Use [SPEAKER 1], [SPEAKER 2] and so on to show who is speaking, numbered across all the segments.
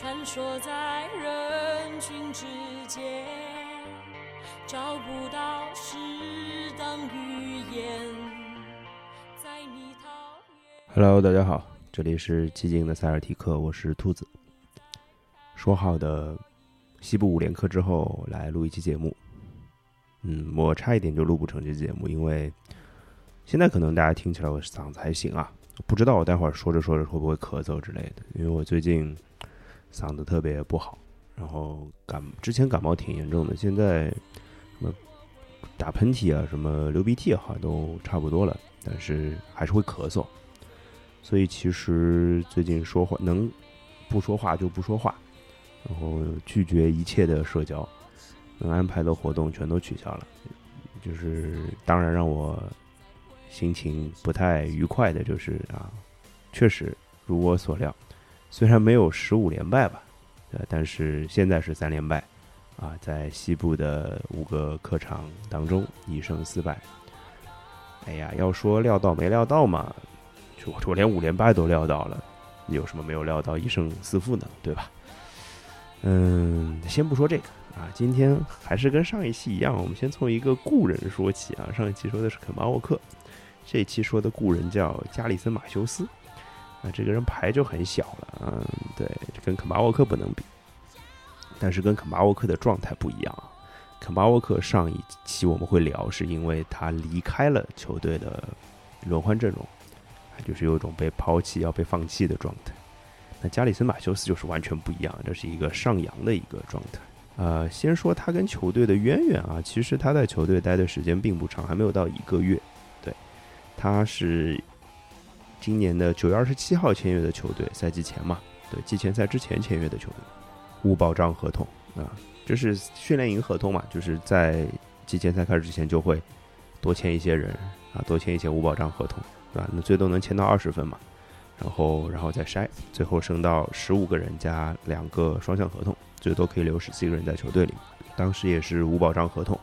[SPEAKER 1] 穿梭在人群之间，找不到适当语言。在你讨厌。
[SPEAKER 2] Hello，大家好，这里是寂静的塞尔提克，我是兔子。说好的西部五连课之后来录一期节目，嗯，我差一点就录不成这期节目，因为现在可能大家听起来我嗓子还行啊，不知道我待会儿说着说着会不会咳嗽之类的，因为我最近嗓子特别不好，然后感之前感冒挺严重的，现在什么打喷嚏啊，什么流鼻涕好像都差不多了，但是还是会咳嗽。所以其实最近说话能不说话就不说话，然后拒绝一切的社交，能安排的活动全都取消了。就是当然让我心情不太愉快的就是啊，确实如我所料，虽然没有十五连败吧，呃，但是现在是三连败啊，在西部的五个客场当中一胜四败。哎呀，要说料到没料到嘛，就我连五连败都料到了，有什么没有料到一胜四负呢？对吧？嗯，先不说这个啊，今天还是跟上一期一样，我们先从一个故人说起啊。上一期说的是肯巴沃克，这一期说的故人叫加里森马修斯啊，这个人牌就很小了，嗯，对，跟肯巴沃克不能比，但是跟肯巴沃克的状态不一样啊。肯巴沃克上一期我们会聊，是因为他离开了球队的轮换阵容。就是有一种被抛弃、要被放弃的状态。那加里森马修斯就是完全不一样，这是一个上扬的一个状态。呃，先说他跟球队的渊源啊，其实他在球队待的时间并不长，还没有到一个月。对，他是今年的九月二十七号签约的球队，赛季前嘛，对，季前赛之前签约的球队，无保障合同啊，这是训练营合同嘛，就是在季前赛开始之前就会多签一些人啊，多签一些无保障合同。对吧？那最多能签到二十分嘛，然后然后再筛，最后升到十五个人加两个双向合同，最多可以留十七个人在球队里。当时也是无保障合同，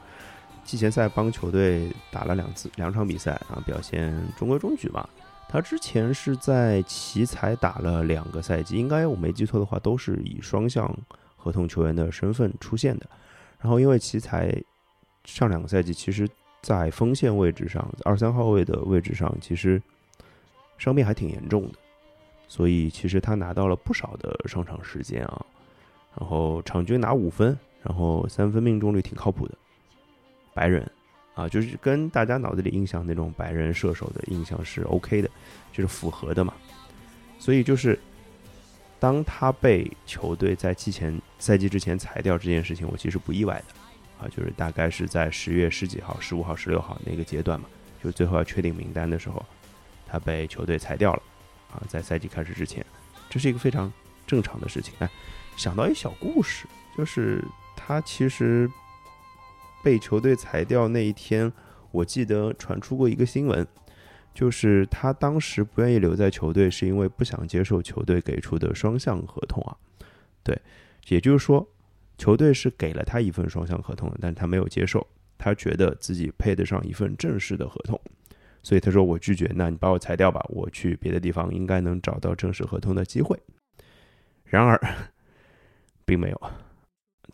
[SPEAKER 2] 季前赛帮球队打了两次两场比赛啊，表现中规中矩吧。他之前是在奇才打了两个赛季，应该我没记错的话，都是以双向合同球员的身份出现的。然后因为奇才上两个赛季其实。在锋线位置上，二三号位的位置上，其实伤病还挺严重的，所以其实他拿到了不少的上场时间啊。然后场均拿五分，然后三分命中率挺靠谱的，白人啊，就是跟大家脑子里印象那种白人射手的印象是 OK 的，就是符合的嘛。所以就是当他被球队在季前赛季之前裁掉这件事情，我其实不意外的。啊，就是大概是在十月十几号、十五号、十六号那个阶段嘛，就最后要确定名单的时候，他被球队裁掉了。啊，在赛季开始之前，这是一个非常正常的事情。哎，想到一小故事，就是他其实被球队裁掉那一天，我记得传出过一个新闻，就是他当时不愿意留在球队，是因为不想接受球队给出的双向合同啊。对，也就是说。球队是给了他一份双向合同的，但他没有接受，他觉得自己配得上一份正式的合同，所以他说我拒绝，那你把我裁掉吧，我去别的地方应该能找到正式合同的机会。然而，并没有，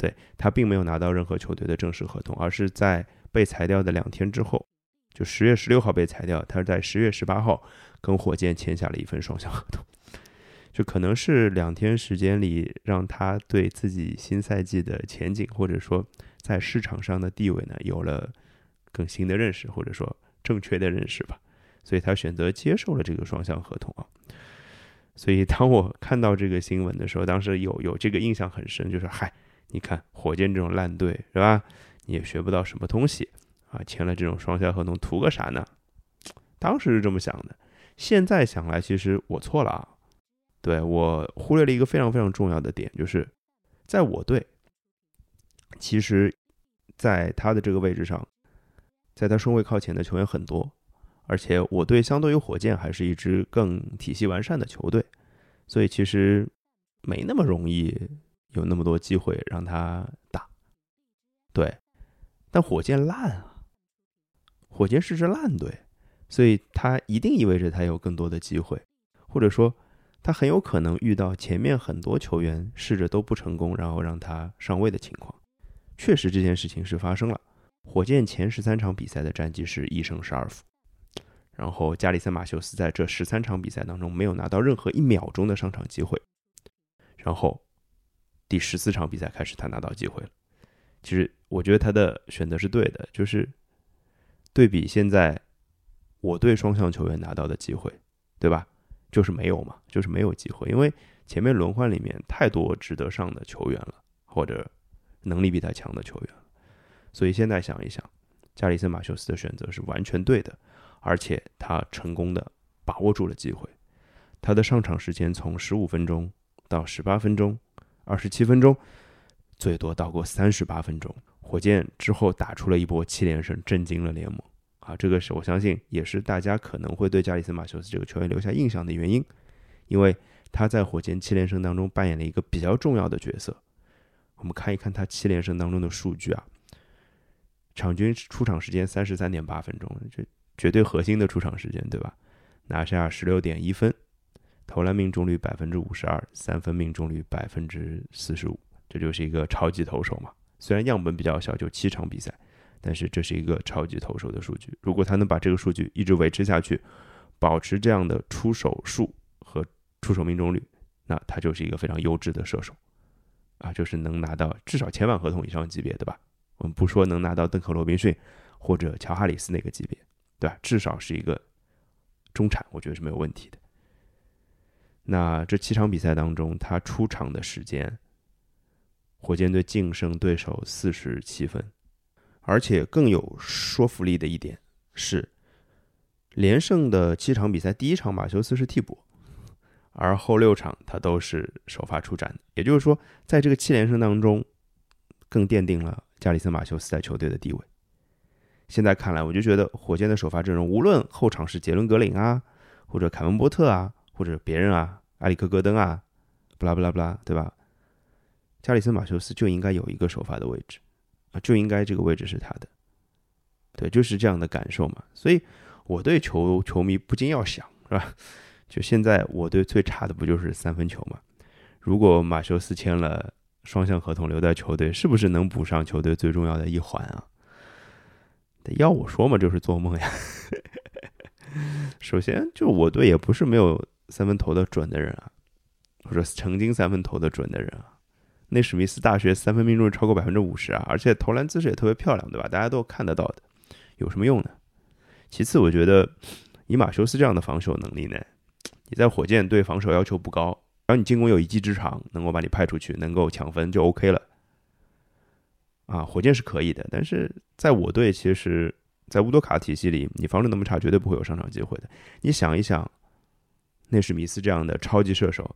[SPEAKER 2] 对他并没有拿到任何球队的正式合同，而是在被裁掉的两天之后，就十月十六号被裁掉，他是在十月十八号跟火箭签下了一份双向合同。就可能是两天时间里，让他对自己新赛季的前景，或者说在市场上的地位呢，有了更新的认识，或者说正确的认识吧。所以他选择接受了这个双向合同啊。所以当我看到这个新闻的时候，当时有有这个印象很深，就是嗨，你看火箭这种烂队是吧？你也学不到什么东西啊，签了这种双向合同图个啥呢？当时是这么想的，现在想来，其实我错了啊。对我忽略了一个非常非常重要的点，就是在我队，其实，在他的这个位置上，在他顺位靠前的球员很多，而且我队相对于火箭还是一支更体系完善的球队，所以其实没那么容易有那么多机会让他打。对，但火箭烂啊，火箭是支烂队，所以他一定意味着他有更多的机会，或者说。他很有可能遇到前面很多球员试着都不成功，然后让他上位的情况。确实这件事情是发生了。火箭前十三场比赛的战绩是一胜十二负，然后加里森马修斯在这十三场比赛当中没有拿到任何一秒钟的上场机会，然后第十四场比赛开始他拿到机会了。其实我觉得他的选择是对的，就是对比现在我对双向球员拿到的机会，对吧？就是没有嘛，就是没有机会，因为前面轮换里面太多值得上的球员了，或者能力比他强的球员。所以现在想一想，加里森马修斯的选择是完全对的，而且他成功的把握住了机会。他的上场时间从十五分钟到十八分钟、二十七分钟，最多到过三十八分钟。火箭之后打出了一波七连胜，震惊了联盟。啊，这个是我相信也是大家可能会对加里森马修斯这个球员留下印象的原因，因为他在火箭七连胜当中扮演了一个比较重要的角色。我们看一看他七连胜当中的数据啊。场均出场时间三十三点八分钟，这绝对核心的出场时间，对吧？拿下十六点一分，投篮命中率百分之五十二，三分命中率百分之四十五，这就是一个超级投手嘛。虽然样本比较小，就七场比赛，但是这是一个超级投手的数据。如果他能把这个数据一直维持下去，保持这样的出手数和出手命中率，那他就是一个非常优质的射手啊，就是能拿到至少千万合同以上级别，对吧？我们不说能拿到邓肯·罗宾逊或者乔哈里斯那个级别，对吧？至少是一个中产，我觉得是没有问题的。那这七场比赛当中，他出场的时间，火箭队净胜对手四十七分，而且更有说服力的一点是，连胜的七场比赛，第一场马修斯是替补，而后六场他都是首发出战。也就是说，在这个七连胜当中，更奠定了。加里森马修斯在球队的地位，现在看来，我就觉得火箭的首发阵容，无论后场是杰伦格林啊，或者凯文波特啊，或者别人啊，埃里克戈登啊，不拉不拉不拉，对吧？加里森马修斯就应该有一个首发的位置啊，就应该这个位置是他的，对，就是这样的感受嘛。所以我对球球迷不禁要想，是吧？就现在我对最差的不就是三分球嘛？如果马修斯签了。双向合同留在球队，是不是能补上球队最重要的一环啊？要我说嘛，就是做梦呀。首先，就我队也不是没有三分投的准的人啊，或者曾经三分投的准的人啊。内史密斯大学三分命中率超过百分之五十啊，而且投篮姿势也特别漂亮，对吧？大家都看得到的，有什么用呢？其次，我觉得以马修斯这样的防守能力呢，你在火箭队防守要求不高。只要你进攻有一技之长，能够把你派出去，能够抢分就 OK 了。啊，火箭是可以的，但是在我队，其实，在乌多卡体系里，你防守那么差，绝对不会有上场机会的。你想一想，内史密斯这样的超级射手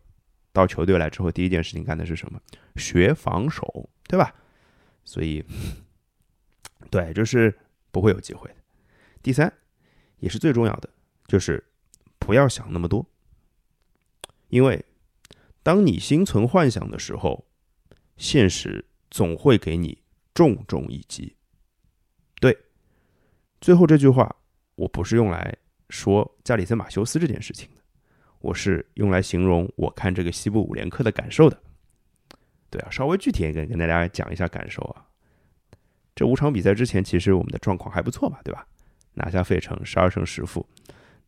[SPEAKER 2] 到球队来之后，第一件事情干的是什么？学防守，对吧？所以，对，就是不会有机会的。第三，也是最重要的，就是不要想那么多，因为。当你心存幻想的时候，现实总会给你重重一击。对，最后这句话我不是用来说加里森马修斯这件事情，我是用来形容我看这个西部五连客的感受的。对啊，稍微具体一点跟大家讲一下感受啊。这五场比赛之前，其实我们的状况还不错嘛，对吧？拿下费城十二胜十负，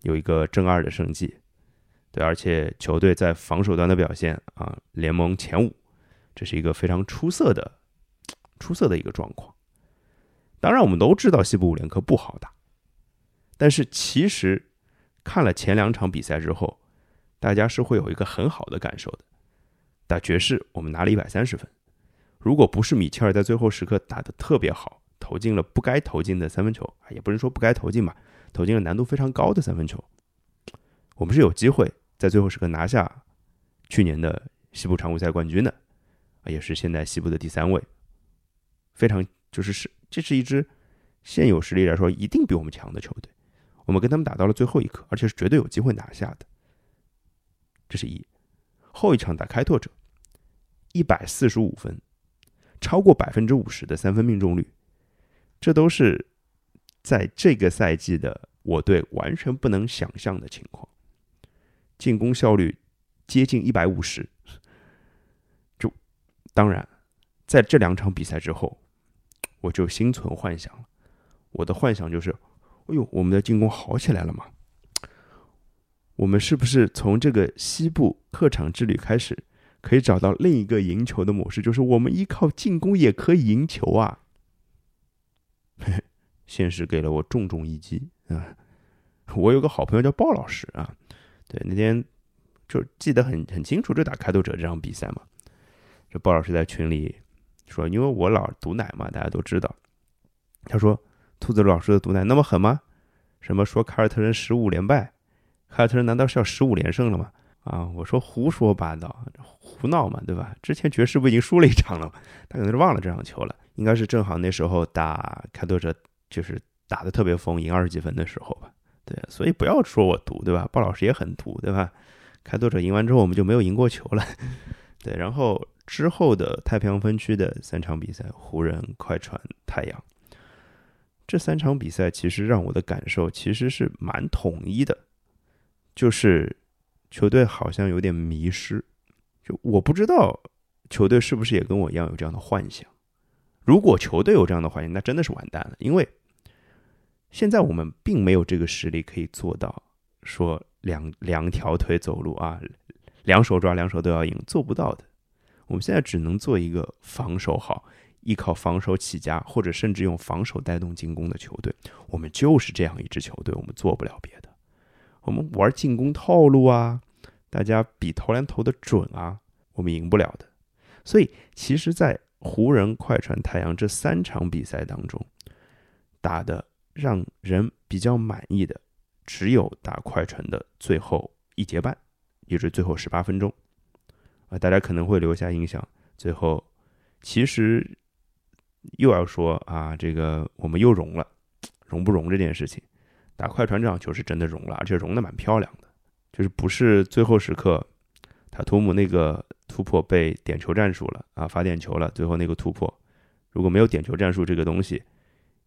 [SPEAKER 2] 有一个正二的胜绩。对，而且球队在防守端的表现啊，联盟前五，这是一个非常出色的、出色的一个状况。当然，我们都知道西部五连客不好打，但是其实看了前两场比赛之后，大家是会有一个很好的感受的。打爵士，我们拿了一百三十分，如果不是米切尔在最后时刻打的特别好，投进了不该投进的三分球啊，也不能说不该投进吧，投进了难度非常高的三分球，我们是有机会。在最后时刻拿下去年的西部常规赛冠军的，啊，也是现在西部的第三位，非常就是是这是一支现有实力来说一定比我们强的球队，我们跟他们打到了最后一刻，而且是绝对有机会拿下的。这是一后一场打开拓者，一百四十五分，超过百分之五十的三分命中率，这都是在这个赛季的我队完全不能想象的情况。进攻效率接近一百五十。就当然，在这两场比赛之后，我就心存幻想了。我的幻想就是，哎呦，我们的进攻好起来了嘛？我们是不是从这个西部客场之旅开始，可以找到另一个赢球的模式？就是我们依靠进攻也可以赢球啊！现实给了我重重一击啊！我有个好朋友叫鲍老师啊，对，那天就记得很很清楚，就打开拓者这场比赛嘛。这鲍老师在群里说，因为我老毒奶嘛，大家都知道。他说：“兔子老师的毒奶那么狠吗？什么说凯尔特人十五连败？凯尔特人难道是要十五连胜了吗？”啊，我说胡说八道，胡闹嘛，对吧？之前爵士不已经输了一场了吗？他可能是忘了这场球了，应该是正好那时候打开拓者，就是打的特别疯，赢二十几分的时候吧。对，所以不要说我毒，对吧？鲍老师也很毒，对吧？开拓者赢完之后，我们就没有赢过球了。对，然后之后的太平洋分区的三场比赛，湖人、快船、太阳，这三场比赛其实让我的感受其实是蛮统一的，就是球队好像有点迷失。就我不知道球队是不是也跟我一样有这样的幻想。如果球队有这样的幻想，那真的是完蛋了，因为。现在我们并没有这个实力可以做到说两两条腿走路啊，两手抓两手都要赢，做不到的。我们现在只能做一个防守好、依靠防守起家，或者甚至用防守带动进攻的球队。我们就是这样一支球队，我们做不了别的。我们玩进攻套路啊，大家比投篮投的准啊，我们赢不了的。所以，其实，在湖人、快船、太阳这三场比赛当中打的。让人比较满意的，只有打快船的最后一节半，也就是最后十八分钟，啊，大家可能会留下印象。最后，其实又要说啊，这个我们又融了，融不融这件事情，打快船这场球是真的融了，而且融的蛮漂亮的，就是不是最后时刻，塔图姆那个突破被点球战术了啊，罚点球了，最后那个突破，如果没有点球战术这个东西。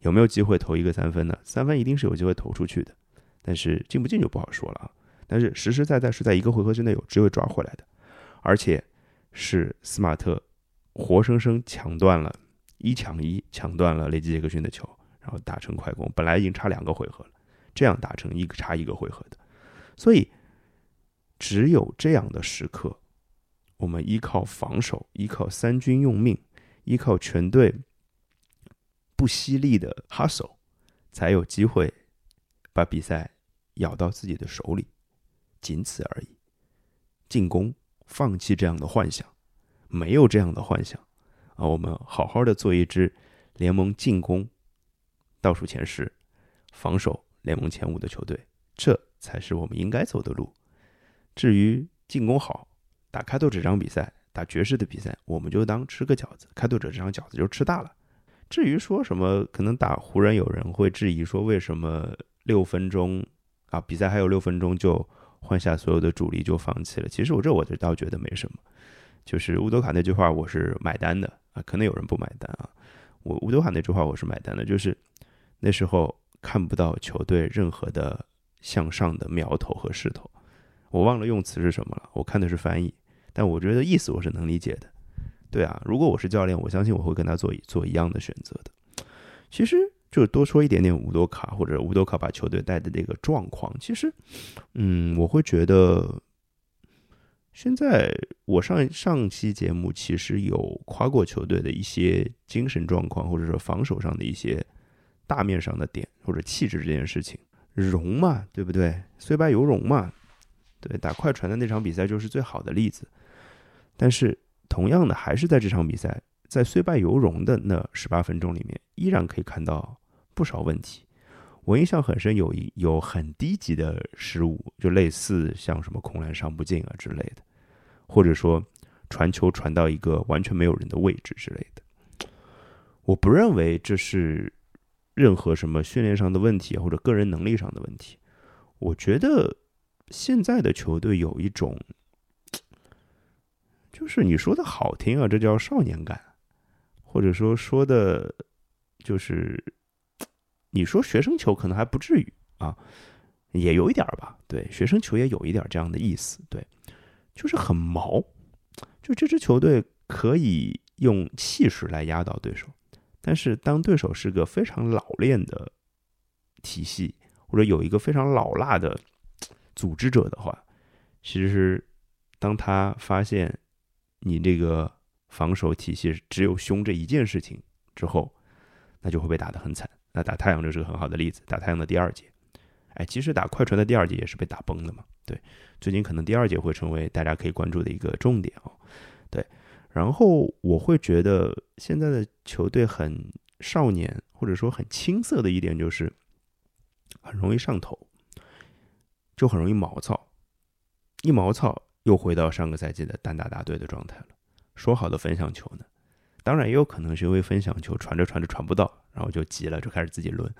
[SPEAKER 2] 有没有机会投一个三分呢？三分一定是有机会投出去的，但是进不进就不好说了啊。但是实实在在是在一个回合之内有机会抓回来的，而且是斯马特活生生抢断了一抢一，抢断了雷吉杰克逊的球，然后打成快攻。本来已经差两个回合了，这样打成一个差一个回合的。所以只有这样的时刻，我们依靠防守，依靠三军用命，依靠全队。不犀利的 hustle，才有机会把比赛咬到自己的手里，仅此而已。进攻，放弃这样的幻想，没有这样的幻想啊！我们好好的做一支联盟进攻倒数前十、防守联盟前五的球队，这才是我们应该走的路。至于进攻好，打开拓者这场比赛，打爵士的比赛，我们就当吃个饺子。开拓者这场饺子就吃大了。至于说什么，可能打湖人有人会质疑说，为什么六分钟啊，比赛还有六分钟就换下所有的主力就放弃了？其实我这我就倒觉得没什么，就是乌多卡那句话我是买单的啊，可能有人不买单啊，我乌多卡那句话我是买单的，就是那时候看不到球队任何的向上的苗头和势头，我忘了用词是什么了，我看的是翻译，但我觉得意思我是能理解的。对啊，如果我是教练，我相信我会跟他做做一样的选择的。其实就多说一点点乌多卡或者乌多卡把球队带的这个状况，其实，嗯，我会觉得现在我上上期节目其实有夸过球队的一些精神状况，或者说防守上的一些大面上的点或者气质这件事情，容嘛，对不对？虽败犹荣嘛，对，打快船的那场比赛就是最好的例子，但是。同样的，还是在这场比赛，在虽败犹荣的那十八分钟里面，依然可以看到不少问题。我印象很深，有一有很低级的失误，就类似像什么空篮上不进啊之类的，或者说传球传到一个完全没有人的位置之类的。我不认为这是任何什么训练上的问题或者个人能力上的问题。我觉得现在的球队有一种。就是你说的好听啊，这叫少年感，或者说说的，就是你说学生球可能还不至于啊，也有一点吧。对，学生球也有一点这样的意思。对，就是很毛。就这支球队可以用气势来压倒对手，但是当对手是个非常老练的体系，或者有一个非常老辣的组织者的话，其实当他发现你这个防守体系只有凶这一件事情之后，那就会被打得很惨。那打太阳就是个很好的例子，打太阳的第二节，哎，其实打快船的第二节也是被打崩的嘛。对，最近可能第二节会成为大家可以关注的一个重点哦。对，然后我会觉得现在的球队很少年，或者说很青涩的一点就是很容易上头，就很容易毛躁，一毛躁又回到上个赛季的单打大队的状态了。说好的分享球呢？当然也有可能是因为分享球传着传着传不到，然后就急了，就开始自己抡，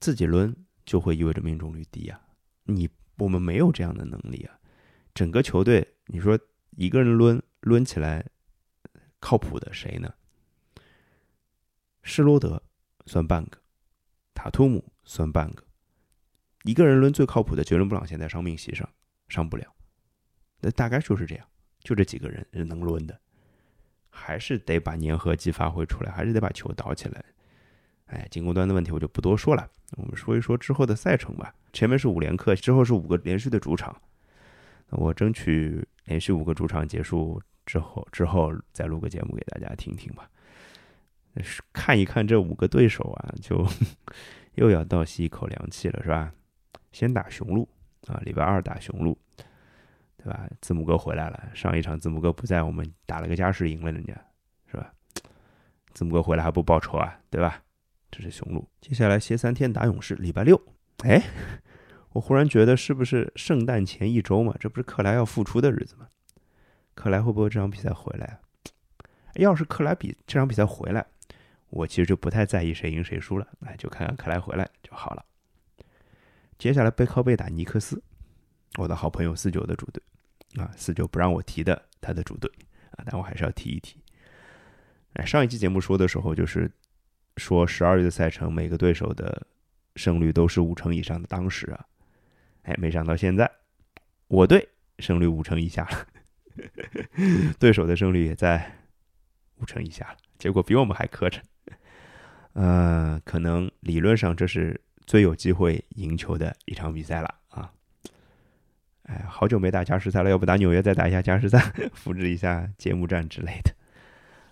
[SPEAKER 2] 自己抡就会意味着命中率低啊。你我们没有这样的能力啊，整个球队你说。一个人抡抡起来靠谱的谁呢？施罗德算半个，塔图姆算半个。一个人抡最靠谱的杰伦布朗现在伤病席上上不了，那大概就是这样，就这几个人是能抡的，还是得把粘合剂发挥出来，还是得把球倒起来。哎，进攻端的问题我就不多说了，我们说一说之后的赛程吧。前面是五连客，之后是五个连续的主场，我争取。连续五个主场结束之后，之后再录个节目给大家听听吧。看一看这五个对手啊，就 又要倒吸一口凉气了，是吧？先打雄鹿啊，礼拜二打雄鹿，对吧？字母哥回来了，上一场字母哥不在，我们打了个加时赢了人家，是吧？字母哥回来还不报仇啊，对吧？这是雄鹿，接下来歇三天打勇士，礼拜六，哎。我忽然觉得，是不是圣诞前一周嘛？这不是克莱要复出的日子吗？克莱会不会这场比赛回来啊？要是克莱比这场比赛回来，我其实就不太在意谁赢谁输了，哎，就看看克莱回来就好了。接下来背靠背打尼克斯，我的好朋友四九的主队啊，四九不让我提的他的主队啊，但我还是要提一提。哎，上一期节目说的时候，就是说十二月的赛程，每个对手的胜率都是五成以上的，当时啊。哎，没想到现在我队胜率五成以下了，对手的胜率也在五成以下了，结果比我们还磕碜。呃，可能理论上这是最有机会赢球的一场比赛了啊！哎，好久没打加时赛了，要不打纽约再打一下加时赛，复制一下揭幕战之类的。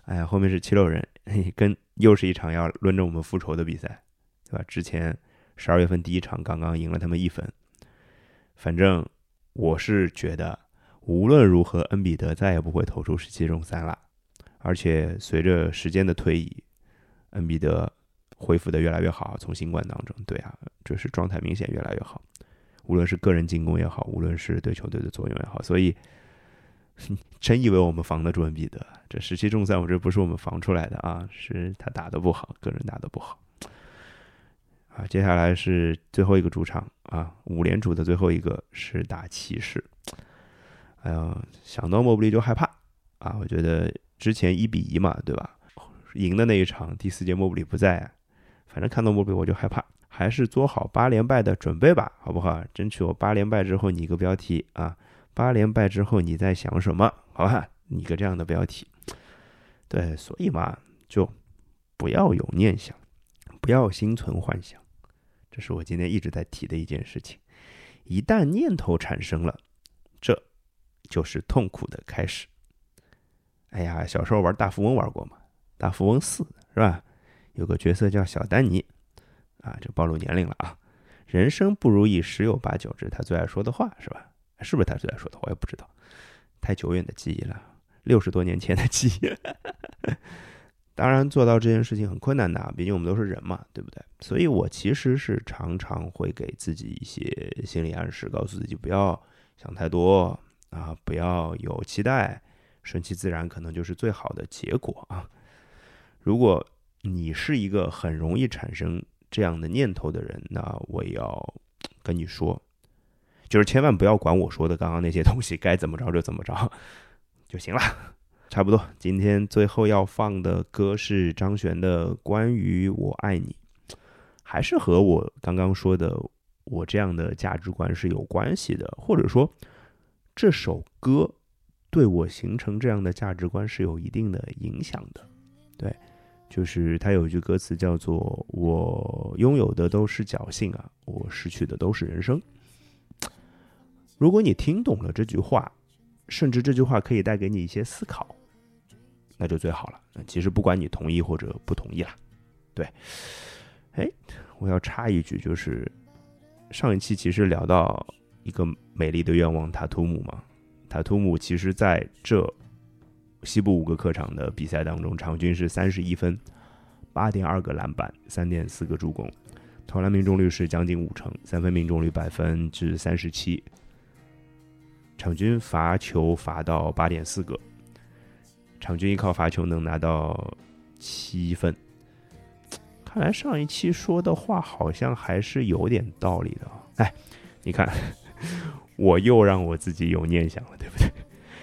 [SPEAKER 2] 哎呀，后面是七六人，跟又是一场要轮着我们复仇的比赛，对吧？之前十二月份第一场刚刚赢了他们一分。反正我是觉得，无论如何，恩比德再也不会投出十七中三了。而且随着时间的推移，恩比德恢复的越来越好，从新冠当中，对啊，就是状态明显越来越好。无论是个人进攻也好，无论是对球队的作用也好，所以 真以为我们防得住恩比德？这十七中三，我这不是我们防出来的啊，是他打的不好，个人打的不好。啊，接下来是最后一个主场啊，五连主的最后一个是打骑士。哎呀，想到莫布利就害怕啊！我觉得之前一比一嘛，对吧？赢的那一场第四节莫布里不在，反正看到莫布里我就害怕，还是做好八连败的准备吧，好不好？争取我八连败之后拟个标题啊，八连败之后你在想什么？好吧，拟个这样的标题。对，所以嘛，就不要有念想，不要心存幻想。这是我今天一直在提的一件事情，一旦念头产生了，这就是痛苦的开始。哎呀，小时候玩大富翁玩过吗？大富翁四是吧？有个角色叫小丹尼，啊，这暴露年龄了啊！人生不如意十有八九，这是他最爱说的话，是吧？是不是他最爱说的？我也不知道，太久远的记忆了，六十多年前的记忆。当然，做到这件事情很困难的，毕竟我们都是人嘛，对不对？所以我其实是常常会给自己一些心理暗示，告诉自己不要想太多啊，不要有期待，顺其自然可能就是最好的结果啊。如果你是一个很容易产生这样的念头的人，那我要跟你说，就是千万不要管我说的刚刚那些东西，该怎么着就怎么着就行了。差不多，今天最后要放的歌是张悬的《关于我爱你》，还是和我刚刚说的我这样的价值观是有关系的，或者说这首歌对我形成这样的价值观是有一定的影响的。对，就是他有一句歌词叫做“我拥有的都是侥幸啊，我失去的都是人生”。如果你听懂了这句话，甚至这句话可以带给你一些思考，那就最好了。其实不管你同意或者不同意啦，对。哎，我要插一句，就是上一期其实聊到一个美丽的愿望塔图姆嘛，塔图姆其实在这西部五个客场的比赛当中，场均是三十一分，八点二个篮板，三点四个助攻，投篮命中率是将近五成，三分命中率百分之三十七。场均罚球罚到八点四个，场均依靠罚球能拿到七分。看来上一期说的话好像还是有点道理的。哎，你看，我又让我自己有念想了，对不对？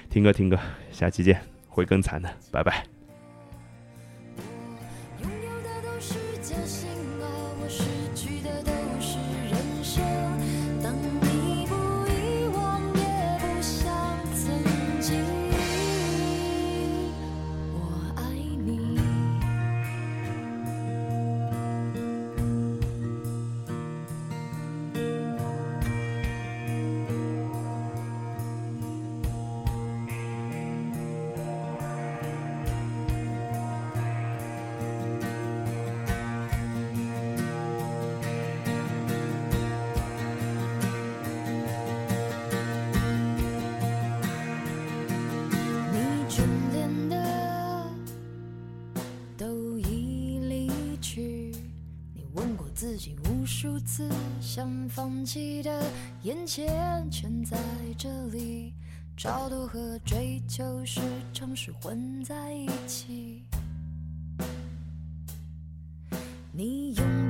[SPEAKER 2] 听歌听歌，下期见，会更惨的，拜拜。自己无数次想放弃的，眼前全在这里，超脱和追求时常是混在一起。你拥